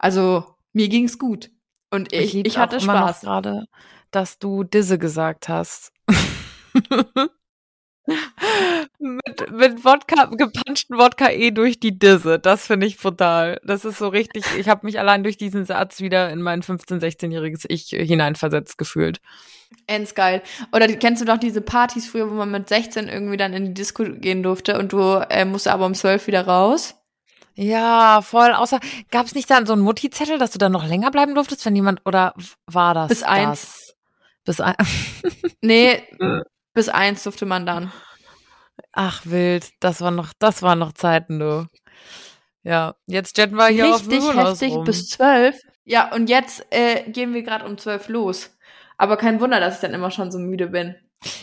Also mir ging's gut und ich, ich, ich hatte Spaß. gerade, dass du Disse gesagt hast. <laughs> mit, mit Wodka, gepanschten Wodka eh durch die Disse. Das finde ich brutal. Das ist so richtig, ich habe mich allein durch diesen Satz wieder in mein 15-, 16-jähriges Ich hineinversetzt gefühlt. Ends geil. Oder kennst du noch diese Partys früher, wo man mit 16 irgendwie dann in die Disco gehen durfte und du äh, musst aber um 12 wieder raus? Ja, voll. Außer, gab es nicht dann so einen Mutti-Zettel, dass du dann noch länger bleiben durftest, wenn jemand, oder war das? Bis eins. Das? Bis eins. <laughs> nee, bis eins durfte man dann. Ach, wild. Das war noch, das waren noch Zeiten, du. Ja, jetzt jetten wir hier Richtig auf heftig rum. bis zwölf. Ja, und jetzt äh, gehen wir gerade um zwölf los. Aber kein Wunder, dass ich dann immer schon so müde bin.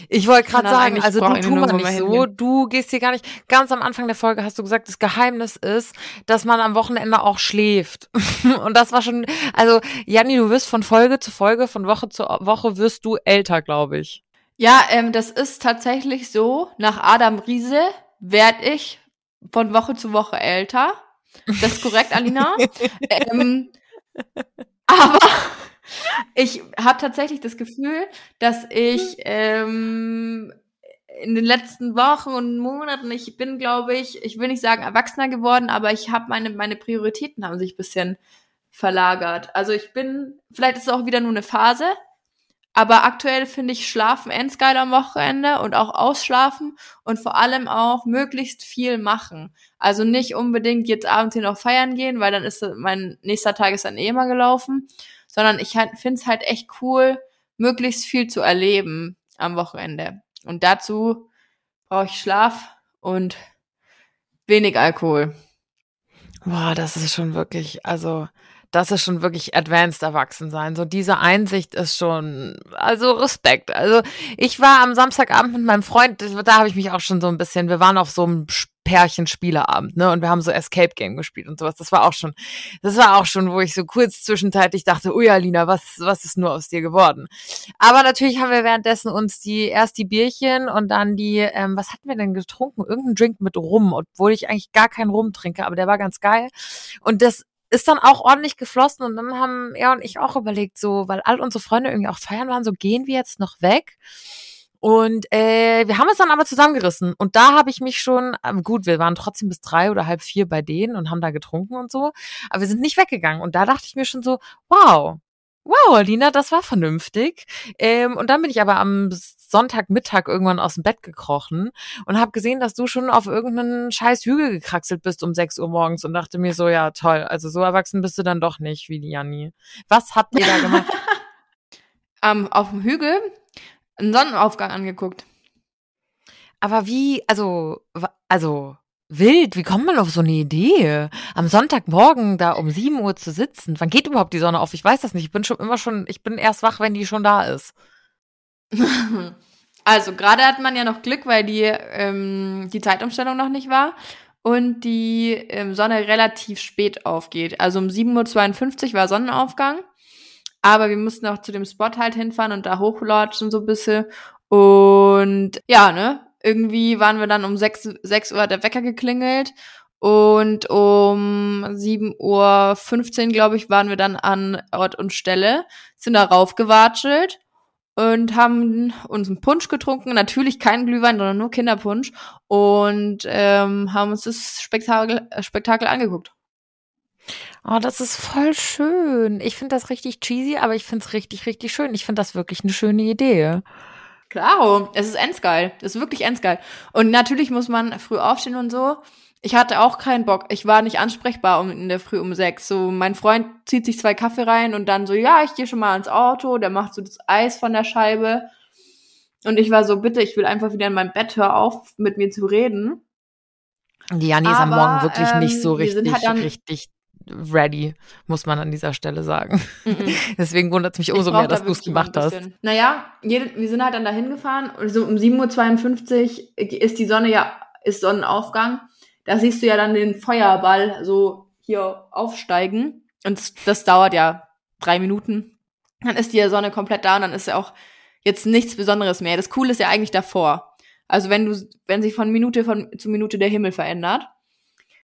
Ich wollte gerade sagen, also du tu mal nicht so, du gehst hier gar nicht. Ganz am Anfang der Folge hast du gesagt, das Geheimnis ist, dass man am Wochenende auch schläft. <laughs> Und das war schon, also Janni, du wirst von Folge zu Folge, von Woche zu Woche wirst du älter, glaube ich. Ja, ähm, das ist tatsächlich so. Nach Adam Riese werde ich von Woche zu Woche älter. Das ist korrekt, Alina. <laughs> ähm, aber ich habe tatsächlich das Gefühl, dass ich ähm, in den letzten Wochen und Monaten, ich bin, glaube ich, ich will nicht sagen erwachsener geworden, aber ich habe meine, meine Prioritäten haben sich bisschen verlagert. Also ich bin, vielleicht ist es auch wieder nur eine Phase, aber aktuell finde ich Schlafen endgeil am Wochenende und auch ausschlafen und vor allem auch möglichst viel machen. Also nicht unbedingt jetzt abends hier noch feiern gehen, weil dann ist mein nächster Tag ist dann eh mal gelaufen, sondern ich halt, finde es halt echt cool, möglichst viel zu erleben am Wochenende. Und dazu brauche ich Schlaf und wenig Alkohol. Boah, das ist schon wirklich, also das ist schon wirklich advanced Erwachsensein. So diese Einsicht ist schon, also Respekt. Also ich war am Samstagabend mit meinem Freund, da habe ich mich auch schon so ein bisschen, wir waren auf so einem Pärchen-Spieleabend, ne? Und wir haben so Escape Game gespielt und sowas. Das war auch schon, das war auch schon, wo ich so kurz zwischenzeitlich dachte, ui Alina, was, was ist nur aus dir geworden? Aber natürlich haben wir währenddessen uns die, erst die Bierchen und dann die, ähm, was hatten wir denn getrunken? Irgendein Drink mit Rum, obwohl ich eigentlich gar keinen Rum trinke, aber der war ganz geil. Und das ist dann auch ordentlich geflossen und dann haben er und ich auch überlegt, so, weil all unsere Freunde irgendwie auch feiern waren, so gehen wir jetzt noch weg. Und äh, wir haben es dann aber zusammengerissen. Und da habe ich mich schon, ähm, gut, wir waren trotzdem bis drei oder halb vier bei denen und haben da getrunken und so. Aber wir sind nicht weggegangen. Und da dachte ich mir schon so, wow, wow, Lina, das war vernünftig. Ähm, und dann bin ich aber am Sonntagmittag irgendwann aus dem Bett gekrochen und habe gesehen, dass du schon auf irgendeinen scheiß Hügel gekraxelt bist um 6 Uhr morgens und dachte mir so, ja, toll, also so erwachsen bist du dann doch nicht wie die Janni. Was habt ihr da gemacht? um, <laughs> auf dem Hügel einen Sonnenaufgang angeguckt. Aber wie, also, also, wild, wie kommt man auf so eine Idee? Am Sonntagmorgen da um 7 Uhr zu sitzen. Wann geht überhaupt die Sonne auf? Ich weiß das nicht. Ich bin schon immer schon, ich bin erst wach, wenn die schon da ist. <laughs> Also, gerade hat man ja noch Glück, weil die, ähm, die Zeitumstellung noch nicht war und die ähm, Sonne relativ spät aufgeht. Also um 7.52 Uhr war Sonnenaufgang. Aber wir mussten auch zu dem Spot halt hinfahren und da hochlatschen so ein bisschen. Und ja, ne, irgendwie waren wir dann um 6, 6 Uhr der Wecker geklingelt Und um 7.15 Uhr, glaube ich, waren wir dann an Ort und Stelle, sind da raufgewatschelt und haben uns einen Punsch getrunken. Natürlich kein Glühwein, sondern nur Kinderpunsch. Und ähm, haben uns das Spektakel, äh, Spektakel angeguckt. Oh, das ist voll schön. Ich finde das richtig cheesy, aber ich finde es richtig, richtig schön. Ich finde das wirklich eine schöne Idee. Klaro, es ist endsgeil. Es ist wirklich endsgeil. Und natürlich muss man früh aufstehen und so. Ich hatte auch keinen Bock. Ich war nicht ansprechbar um, in der Früh um sechs. So, mein Freund zieht sich zwei Kaffee rein und dann so, ja, ich gehe schon mal ans Auto. Der macht so das Eis von der Scheibe. Und ich war so, bitte, ich will einfach wieder in mein Bett, hör auf, mit mir zu reden. Die Janni ist am Morgen wirklich ähm, nicht so richtig, halt dann, richtig ready, muss man an dieser Stelle sagen. Mm -mm. <laughs> Deswegen wundert es mich umso mehr, dass du es gemacht hast. Naja, jede, wir sind halt dann dahin gefahren und so um 7.52 Uhr ist die Sonne ja, ist Sonnenaufgang da siehst du ja dann den Feuerball so hier aufsteigen. Und das dauert ja drei Minuten. Dann ist die Sonne komplett da und dann ist ja auch jetzt nichts Besonderes mehr. Das Coole ist ja eigentlich davor. Also wenn du, wenn sich von Minute von, zu Minute der Himmel verändert.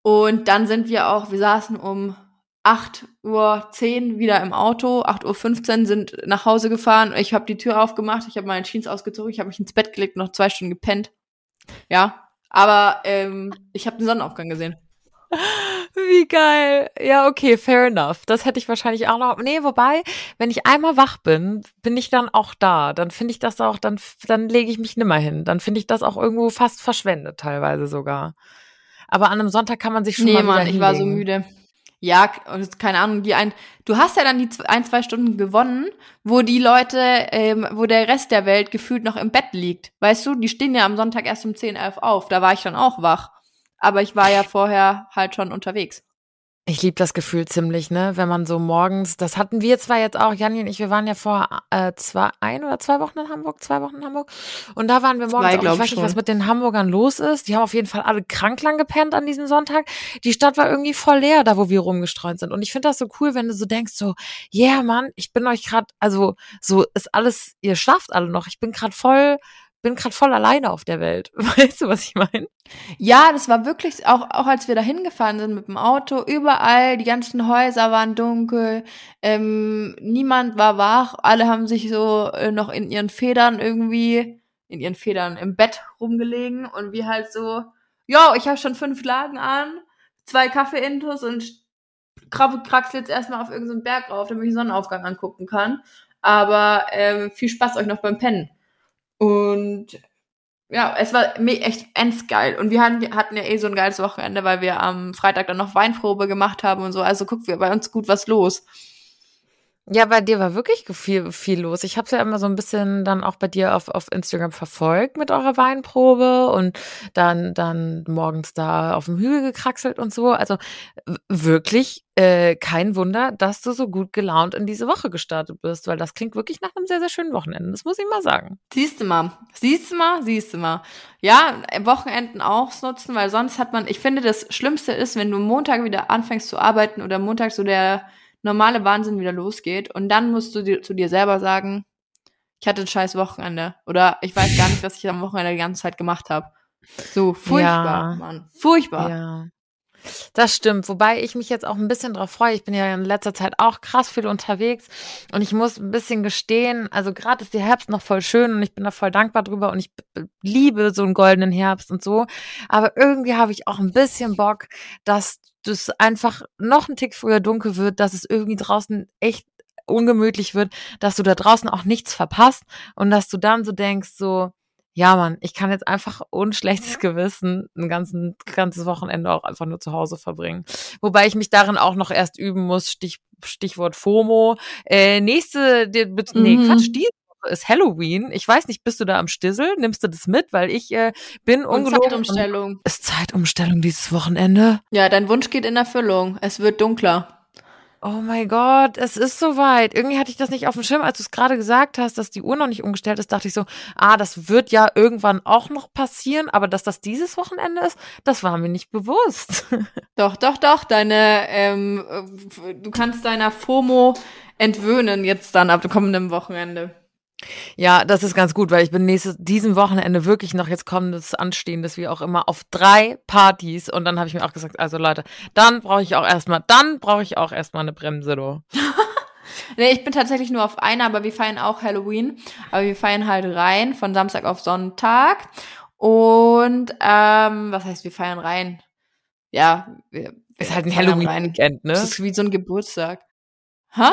Und dann sind wir auch, wir saßen um 8.10 Uhr wieder im Auto, 8.15 Uhr sind nach Hause gefahren. Ich habe die Tür aufgemacht, ich habe meine Jeans ausgezogen, ich habe mich ins Bett gelegt, noch zwei Stunden gepennt. Ja, aber ähm, ich habe den Sonnenaufgang gesehen. Wie geil. Ja, okay, fair enough. Das hätte ich wahrscheinlich auch noch. Nee, wobei, wenn ich einmal wach bin, bin ich dann auch da. Dann finde ich das auch, dann, dann lege ich mich nimmer hin. Dann finde ich das auch irgendwo fast verschwendet, teilweise sogar. Aber an einem Sonntag kann man sich schon nee, mal Mann, ich war so müde. Ja, keine Ahnung, die ein, du hast ja dann die ein, zwei Stunden gewonnen, wo die Leute, ähm, wo der Rest der Welt gefühlt noch im Bett liegt. Weißt du, die stehen ja am Sonntag erst um 10, 11 auf. Da war ich dann auch wach. Aber ich war ja vorher halt schon unterwegs. Ich liebe das Gefühl ziemlich, ne? Wenn man so morgens, das hatten wir zwar jetzt auch, Janni und ich, wir waren ja vor äh, zwei, ein oder zwei Wochen in Hamburg, zwei Wochen in Hamburg. Und da waren wir morgens zwei, auch, ich weiß nicht, was mit den Hamburgern los ist. Die haben auf jeden Fall alle krank lang gepennt an diesem Sonntag. Die Stadt war irgendwie voll leer, da wo wir rumgestreunt sind. Und ich finde das so cool, wenn du so denkst, so, yeah, Mann, ich bin euch gerade, also so ist alles, ihr schlaft alle noch. Ich bin gerade voll bin gerade voll alleine auf der Welt. <laughs> Weißt du, was ich meine? Ja, das war wirklich, auch, auch als wir da hingefahren sind mit dem Auto, überall, die ganzen Häuser waren dunkel, ähm, niemand war wach, alle haben sich so äh, noch in ihren Federn irgendwie, in ihren Federn im Bett rumgelegen und wir halt so, jo, ich habe schon fünf Lagen an, zwei Kaffee-Intos und kraxel jetzt erstmal auf irgendeinen Berg rauf, damit ich den Sonnenaufgang angucken kann. Aber ähm, viel Spaß euch noch beim Pennen. Und ja, es war echt endgeil. Und wir hatten, hatten ja eh so ein geiles Wochenende, weil wir am Freitag dann noch Weinprobe gemacht haben und so. Also guck, wir bei uns gut was los. Ja, bei dir war wirklich viel, viel los. Ich habe es ja immer so ein bisschen dann auch bei dir auf, auf Instagram verfolgt mit eurer Weinprobe und dann, dann morgens da auf dem Hügel gekraxelt und so. Also wirklich äh, kein Wunder, dass du so gut gelaunt in diese Woche gestartet bist, weil das klingt wirklich nach einem sehr, sehr schönen Wochenende. Das muss ich mal sagen. Siehst du mal, siehst du mal, siehst du mal. Ja, Wochenenden auch nutzen, weil sonst hat man, ich finde, das Schlimmste ist, wenn du Montag wieder anfängst zu arbeiten oder Montag so der normale Wahnsinn wieder losgeht und dann musst du dir, zu dir selber sagen, ich hatte ein scheiß Wochenende oder ich weiß gar nicht, was ich am Wochenende die ganze Zeit gemacht habe. So furchtbar, ja. Mann. Furchtbar. Ja. Das stimmt, wobei ich mich jetzt auch ein bisschen drauf freue. Ich bin ja in letzter Zeit auch krass viel unterwegs und ich muss ein bisschen gestehen, also gerade ist der Herbst noch voll schön und ich bin da voll dankbar drüber und ich liebe so einen goldenen Herbst und so. Aber irgendwie habe ich auch ein bisschen Bock, dass das einfach noch ein Tick früher dunkel wird, dass es irgendwie draußen echt ungemütlich wird, dass du da draußen auch nichts verpasst und dass du dann so denkst, so, ja, Mann, ich kann jetzt einfach unschlechtes Gewissen ein ganzen, ganzes Wochenende auch einfach nur zu Hause verbringen. Wobei ich mich darin auch noch erst üben muss, Stich, Stichwort FOMO. Äh, nächste, die, nee, mhm. Quatsch, Woche ist Halloween. Ich weiß nicht, bist du da am Stissel? Nimmst du das mit? Weil ich äh, bin ungelogen. Zeitumstellung. Ist Zeitumstellung dieses Wochenende? Ja, dein Wunsch geht in Erfüllung. Es wird dunkler. Oh mein Gott, es ist soweit. Irgendwie hatte ich das nicht auf dem Schirm, als du es gerade gesagt hast, dass die Uhr noch nicht umgestellt ist, dachte ich so, ah, das wird ja irgendwann auch noch passieren, aber dass das dieses Wochenende ist, das war mir nicht bewusst. <laughs> Doch, doch, doch, deine, ähm, du kannst deiner FOMO entwöhnen jetzt dann ab dem kommenden Wochenende. Ja, das ist ganz gut, weil ich bin nächstes, diesem Wochenende wirklich noch jetzt kommendes anstehendes, wie auch immer, auf drei Partys. Und dann habe ich mir auch gesagt, also Leute, dann brauche ich auch erstmal, dann brauche ich auch erstmal eine Bremse, du. <laughs> nee, ich bin tatsächlich nur auf einer, aber wir feiern auch Halloween. Aber wir feiern halt rein von Samstag auf Sonntag. Und ähm, was heißt, wir feiern rein? Ja, wir, ist halt ein Halloween-Weekend, ne? Das ist wie so ein Geburtstag. Hä?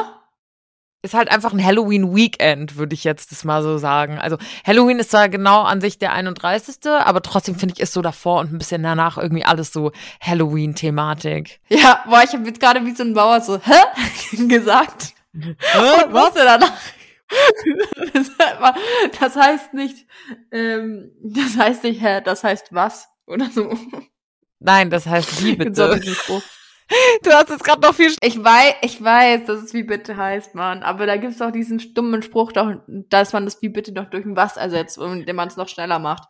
Ist halt einfach ein Halloween-Weekend, würde ich jetzt das mal so sagen. Also Halloween ist zwar genau an sich der 31., aber trotzdem finde ich, ist so davor und ein bisschen danach irgendwie alles so Halloween-Thematik. Ja, boah, ich habe jetzt gerade wie so ein Bauer so, hä? <laughs> gesagt. Hä? Und was denn danach? <laughs> das heißt nicht, ähm, das heißt nicht, hä, das heißt was oder so. Nein, das heißt wie bitte. <laughs> <laughs> Du hast jetzt gerade noch viel. Ich weiß, ich weiß, dass es wie bitte heißt, Mann. Aber da gibt's doch diesen dummen Spruch, doch, dass man das wie bitte noch durch ein was ersetzt, indem man es noch schneller macht.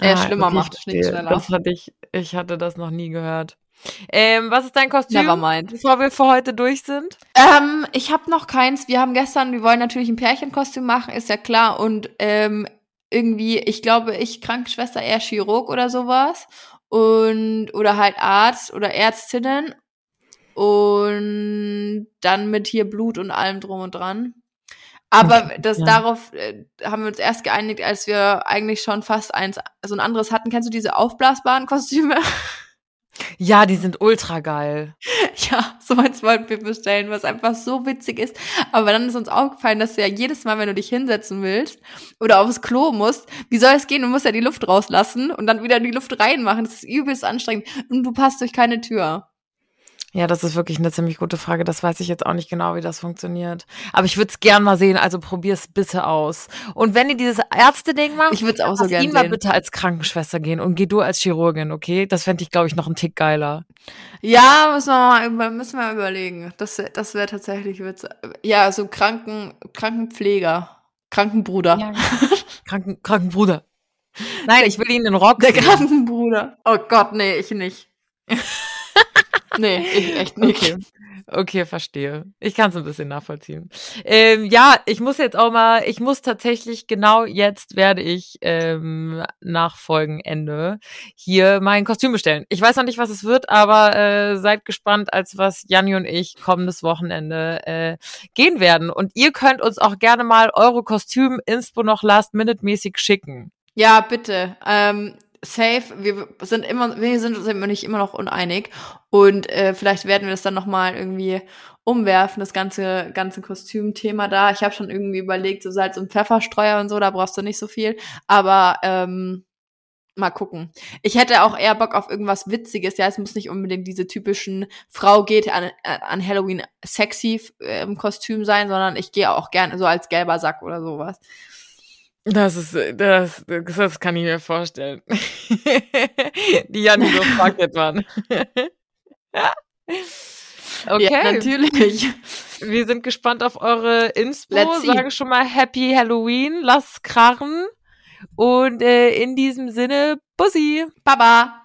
Äh, ah, schlimmer macht, nicht schneller. Das hatte ich, ich hatte das noch nie gehört. Ähm, was ist dein Kostüm, Nevermind. bevor wir für heute durch sind? Ähm, ich habe noch keins. Wir haben gestern, wir wollen natürlich ein Pärchenkostüm machen, ist ja klar. Und ähm, irgendwie, ich glaube, ich Krankenschwester eher Chirurg oder sowas. Und, oder halt Arzt oder Ärztinnen und dann mit hier Blut und allem drum und dran. Aber okay, das ja. darauf äh, haben wir uns erst geeinigt, als wir eigentlich schon fast eins, so ein anderes hatten. Kennst du diese aufblasbaren Kostüme? <laughs> Ja, die sind ultra geil. <laughs> Ja, so eins wollten wir bestellen, was einfach so witzig ist. Aber dann ist uns aufgefallen, dass du ja jedes Mal, wenn du dich hinsetzen willst oder aufs Klo musst, wie soll es gehen? Du musst ja die Luft rauslassen und dann wieder die Luft reinmachen. Das ist übelst anstrengend und du passt durch keine Tür. Ja, das ist wirklich eine ziemlich gute Frage. Das weiß ich jetzt auch nicht genau, wie das funktioniert. Aber ich würde es gern mal sehen, also probier's bitte aus. Und wenn ihr dieses Ärzte-Ding macht, ich würde es auch so gerne mal bitte als Krankenschwester gehen und geh du als Chirurgin, okay? Das fände ich, glaube ich, noch einen Tick geiler. Ja, müssen wir mal, müssen wir mal überlegen. Das, das wäre tatsächlich witzig. Ja, so Kranken, Krankenpfleger. Krankenbruder. Ja, Kranken, Krankenbruder. Nein, ich will ihn in Rock. Der Krankenbruder. Oh Gott, nee, ich nicht. Nee, ich echt nicht. Okay. Okay, verstehe. Ich kann es ein bisschen nachvollziehen. Ähm, ja, ich muss jetzt auch mal, ich muss tatsächlich genau jetzt werde ich ähm, nach Folgenende hier mein Kostüm bestellen. Ich weiß noch nicht, was es wird, aber äh, seid gespannt, als was Janni und ich kommendes Wochenende äh, gehen werden. Und ihr könnt uns auch gerne mal eure Kostüm-Inspo noch last-minute-mäßig schicken. Ja, bitte. Ähm, safe. Wir sind immer, wir sind uns nicht immer noch uneinig. Und äh, vielleicht werden wir das dann nochmal irgendwie umwerfen, das ganze, ganze Kostümthema da. Ich habe schon irgendwie überlegt, so Salz- und Pfefferstreuer und so, da brauchst du nicht so viel. Aber ähm, mal gucken. Ich hätte auch eher Bock auf irgendwas Witziges. Ja, es muss nicht unbedingt diese typischen Frau geht an, an Halloween sexy äh, im Kostüm sein, sondern ich gehe auch gerne so als gelber Sack oder sowas. Das ist, das, das kann ich mir vorstellen. <laughs> Die Janni so fuck it, Mann. <laughs> Okay. Ja, natürlich. Wir sind gespannt auf eure Inspo. Sage schon mal Happy Halloween. Lass krachen. Und äh, in diesem Sinne, Bussi. Baba.